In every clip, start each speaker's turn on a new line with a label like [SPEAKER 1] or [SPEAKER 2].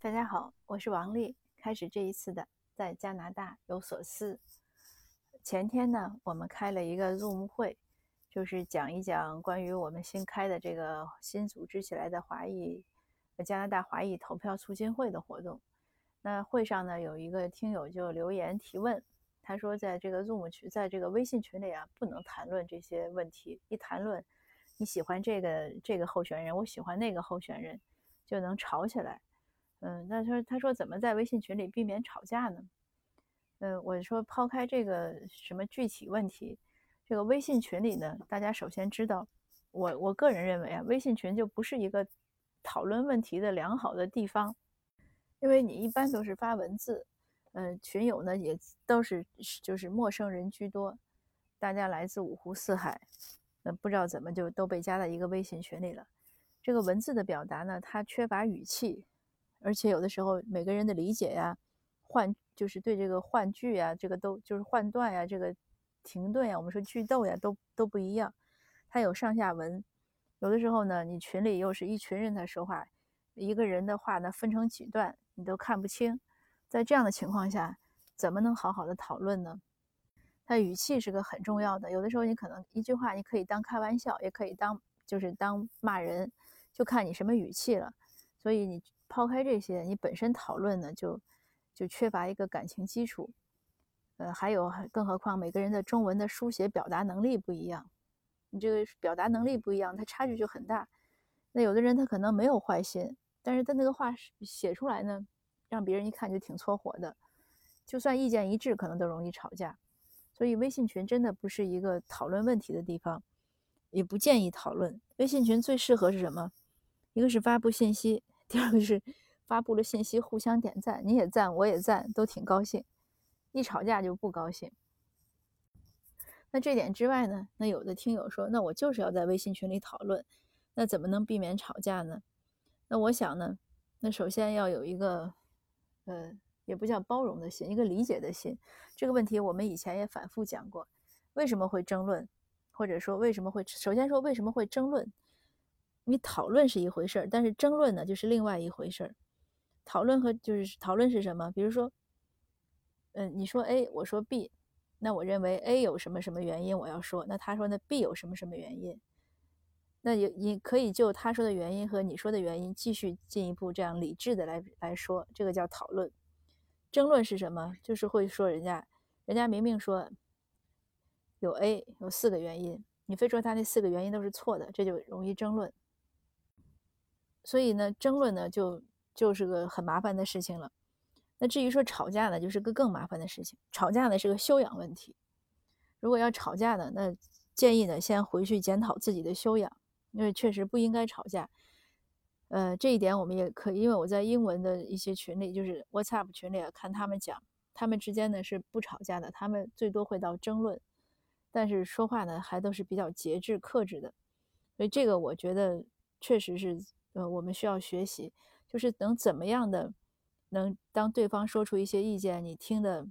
[SPEAKER 1] 大家好，我是王丽。开始这一次的在加拿大有所思。前天呢，我们开了一个 Zoom 会，就是讲一讲关于我们新开的这个新组织起来的华裔加拿大华裔投票促进会的活动。那会上呢，有一个听友就留言提问，他说在这个 Zoom 群，在这个微信群里啊，不能谈论这些问题。一谈论你喜欢这个这个候选人，我喜欢那个候选人，就能吵起来。嗯，那他他说怎么在微信群里避免吵架呢？嗯，我说抛开这个什么具体问题，这个微信群里呢，大家首先知道，我我个人认为啊，微信群就不是一个讨论问题的良好的地方，因为你一般都是发文字，嗯，群友呢也都是就是陌生人居多，大家来自五湖四海，嗯，不知道怎么就都被加在一个微信群里了。这个文字的表达呢，它缺乏语气。而且有的时候每个人的理解呀，换就是对这个换句呀，这个都就是换段呀，这个停顿呀，我们说句逗呀，都都不一样。它有上下文，有的时候呢，你群里又是一群人在说话，一个人的话呢分成几段，你都看不清。在这样的情况下，怎么能好好的讨论呢？它语气是个很重要的。有的时候你可能一句话你可以当开玩笑，也可以当就是当骂人，就看你什么语气了。所以你。抛开这些，你本身讨论呢，就就缺乏一个感情基础。呃，还有，更何况每个人的中文的书写表达能力不一样，你这个表达能力不一样，它差距就很大。那有的人他可能没有坏心，但是他那个话写出来呢，让别人一看就挺搓火的。就算意见一致，可能都容易吵架。所以微信群真的不是一个讨论问题的地方，也不建议讨论。微信群最适合是什么？一个是发布信息。第二个是发布了信息，互相点赞，你也赞，我也赞，都挺高兴。一吵架就不高兴。那这点之外呢？那有的听友说，那我就是要在微信群里讨论，那怎么能避免吵架呢？那我想呢，那首先要有一个，呃，也不叫包容的心，一个理解的心。这个问题我们以前也反复讲过，为什么会争论，或者说为什么会，首先说为什么会争论。你讨论是一回事儿，但是争论呢就是另外一回事儿。讨论和就是讨论是什么？比如说，嗯，你说 A，我说 B，那我认为 A 有什么什么原因我要说，那他说那 B 有什么什么原因？那也你可以就他说的原因和你说的原因继续进一步这样理智的来来说，这个叫讨论。争论是什么？就是会说人家，人家明明说有 A 有四个原因，你非说他那四个原因都是错的，这就容易争论。所以呢，争论呢就就是个很麻烦的事情了。那至于说吵架呢，就是个更麻烦的事情。吵架呢是个修养问题。如果要吵架呢，那建议呢先回去检讨自己的修养，因为确实不应该吵架。呃，这一点我们也可以，因为我在英文的一些群里，就是 WhatsApp 群里看他们讲，他们之间呢是不吵架的，他们最多会到争论，但是说话呢还都是比较节制克制的。所以这个我觉得确实是。呃，我们需要学习，就是能怎么样的，能当对方说出一些意见，你听的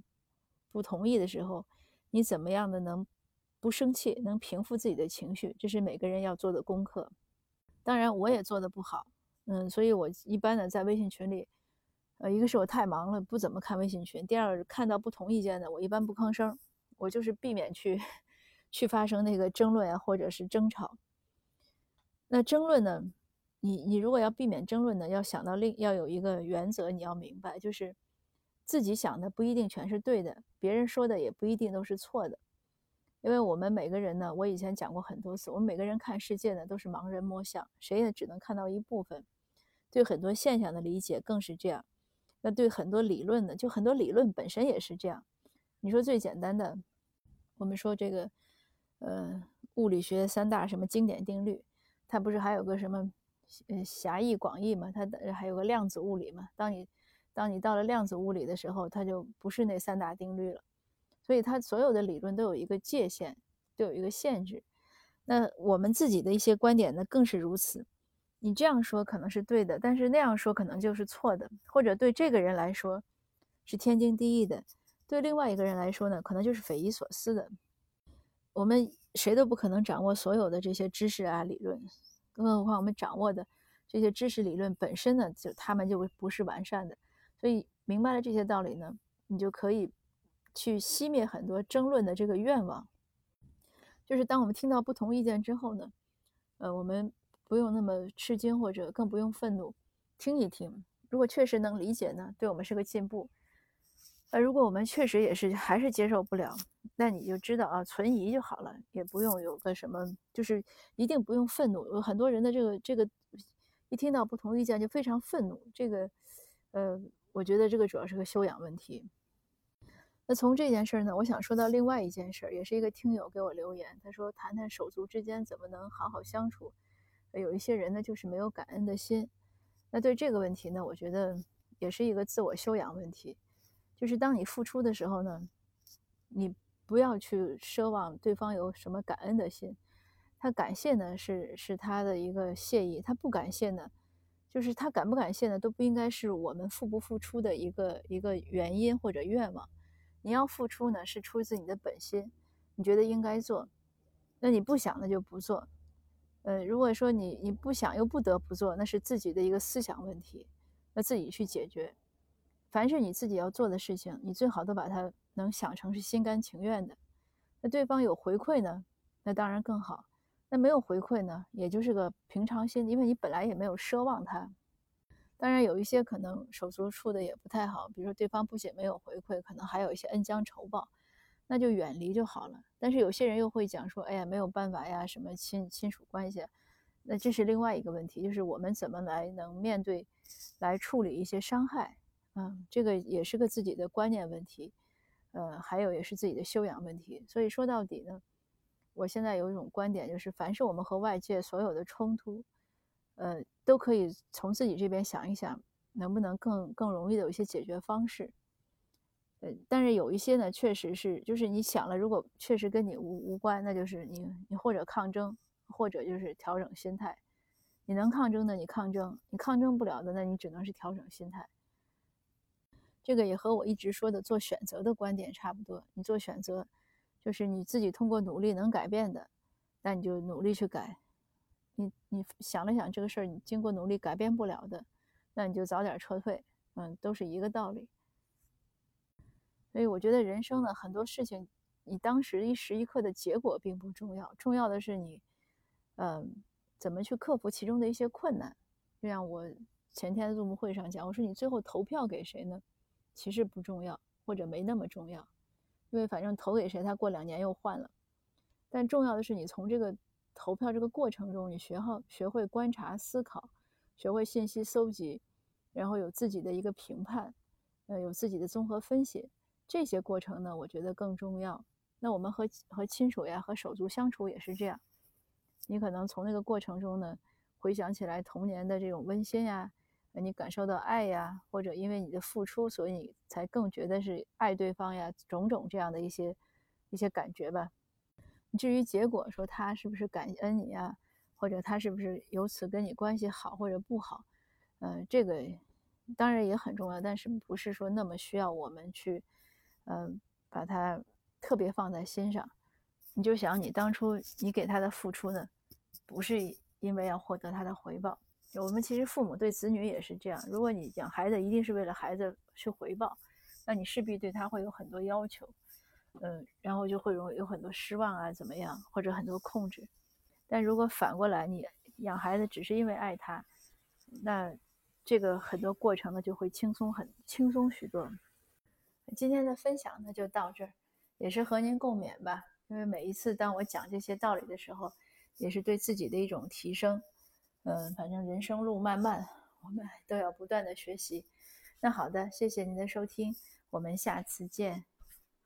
[SPEAKER 1] 不同意的时候，你怎么样的能不生气，能平复自己的情绪，这是每个人要做的功课。当然，我也做的不好，嗯，所以我一般呢在微信群里，呃，一个是我太忙了，不怎么看微信群；第二个是，看到不同意见的，我一般不吭声，我就是避免去 去发生那个争论啊，或者是争吵。那争论呢？你你如果要避免争论呢，要想到另要有一个原则，你要明白，就是自己想的不一定全是对的，别人说的也不一定都是错的，因为我们每个人呢，我以前讲过很多次，我们每个人看世界呢都是盲人摸象，谁也只能看到一部分，对很多现象的理解更是这样，那对很多理论呢，就很多理论本身也是这样。你说最简单的，我们说这个，呃，物理学三大什么经典定律，它不是还有个什么？嗯，狭义广义嘛，它还有个量子物理嘛。当你当你到了量子物理的时候，它就不是那三大定律了。所以它所有的理论都有一个界限，都有一个限制。那我们自己的一些观点呢，更是如此。你这样说可能是对的，但是那样说可能就是错的，或者对这个人来说是天经地义的，对另外一个人来说呢，可能就是匪夷所思的。我们谁都不可能掌握所有的这些知识啊理论。更何况我们掌握的这些知识理论本身呢，就他们就不是完善的。所以明白了这些道理呢，你就可以去熄灭很多争论的这个愿望。就是当我们听到不同意见之后呢，呃，我们不用那么吃惊，或者更不用愤怒，听一听。如果确实能理解呢，对我们是个进步。呃，如果我们确实也是还是接受不了，那你就知道啊，存疑就好了，也不用有个什么，就是一定不用愤怒。有很多人的这个这个，一听到不同意见就非常愤怒。这个，呃，我觉得这个主要是个修养问题。那从这件事呢，我想说到另外一件事，也是一个听友给我留言，他说谈谈手足之间怎么能好好相处。有一些人呢，就是没有感恩的心。那对这个问题呢，我觉得也是一个自我修养问题。就是当你付出的时候呢，你不要去奢望对方有什么感恩的心，他感谢呢是是他的一个谢意，他不感谢呢，就是他感不感谢呢都不应该是我们付不付出的一个一个原因或者愿望。你要付出呢是出自你的本心，你觉得应该做，那你不想那就不做。呃，如果说你你不想又不得不做，那是自己的一个思想问题，那自己去解决。凡是你自己要做的事情，你最好都把它能想成是心甘情愿的。那对方有回馈呢，那当然更好。那没有回馈呢，也就是个平常心，因为你本来也没有奢望他。当然有一些可能手足处的也不太好，比如说对方不仅没有回馈，可能还有一些恩将仇报，那就远离就好了。但是有些人又会讲说，哎呀，没有办法呀，什么亲亲属关系，那这是另外一个问题，就是我们怎么来能面对，来处理一些伤害。嗯，这个也是个自己的观念问题，呃，还有也是自己的修养问题。所以说到底呢，我现在有一种观点，就是凡是我们和外界所有的冲突，呃，都可以从自己这边想一想，能不能更更容易的有一些解决方式。呃，但是有一些呢，确实是，就是你想了，如果确实跟你无无关，那就是你你或者抗争，或者就是调整心态。你能抗争的，你抗争；你抗争不了的，那你只能是调整心态。这个也和我一直说的做选择的观点差不多。你做选择，就是你自己通过努力能改变的，那你就努力去改。你你想了想这个事儿，你经过努力改变不了的，那你就早点撤退。嗯，都是一个道理。所以我觉得人生呢，很多事情，你当时一时一刻的结果并不重要，重要的是你，嗯，怎么去克服其中的一些困难。就像我前天的入幕会上讲，我说你最后投票给谁呢？其实不重要，或者没那么重要，因为反正投给谁，他过两年又换了。但重要的是，你从这个投票这个过程中，你学好学会观察、思考，学会信息搜集，然后有自己的一个评判，呃，有自己的综合分析。这些过程呢，我觉得更重要。那我们和和亲属呀、和手足相处也是这样，你可能从那个过程中呢，回想起来童年的这种温馨呀。你感受到爱呀，或者因为你的付出，所以你才更觉得是爱对方呀，种种这样的一些一些感觉吧。至于结果，说他是不是感恩你呀，或者他是不是由此跟你关系好或者不好，嗯，这个当然也很重要，但是不是说那么需要我们去，嗯，把它特别放在心上。你就想你当初你给他的付出呢，不是因为要获得他的回报。我们其实父母对子女也是这样。如果你养孩子一定是为了孩子去回报，那你势必对他会有很多要求，嗯，然后就会容易有很多失望啊，怎么样，或者很多控制。但如果反过来，你养孩子只是因为爱他，那这个很多过程呢就会轻松很轻松许多。今天的分享呢就到这儿，也是和您共勉吧。因为每一次当我讲这些道理的时候，也是对自己的一种提升。嗯，反正人生路漫漫，我们都要不断的学习。那好的，谢谢您的收听，我们下次见。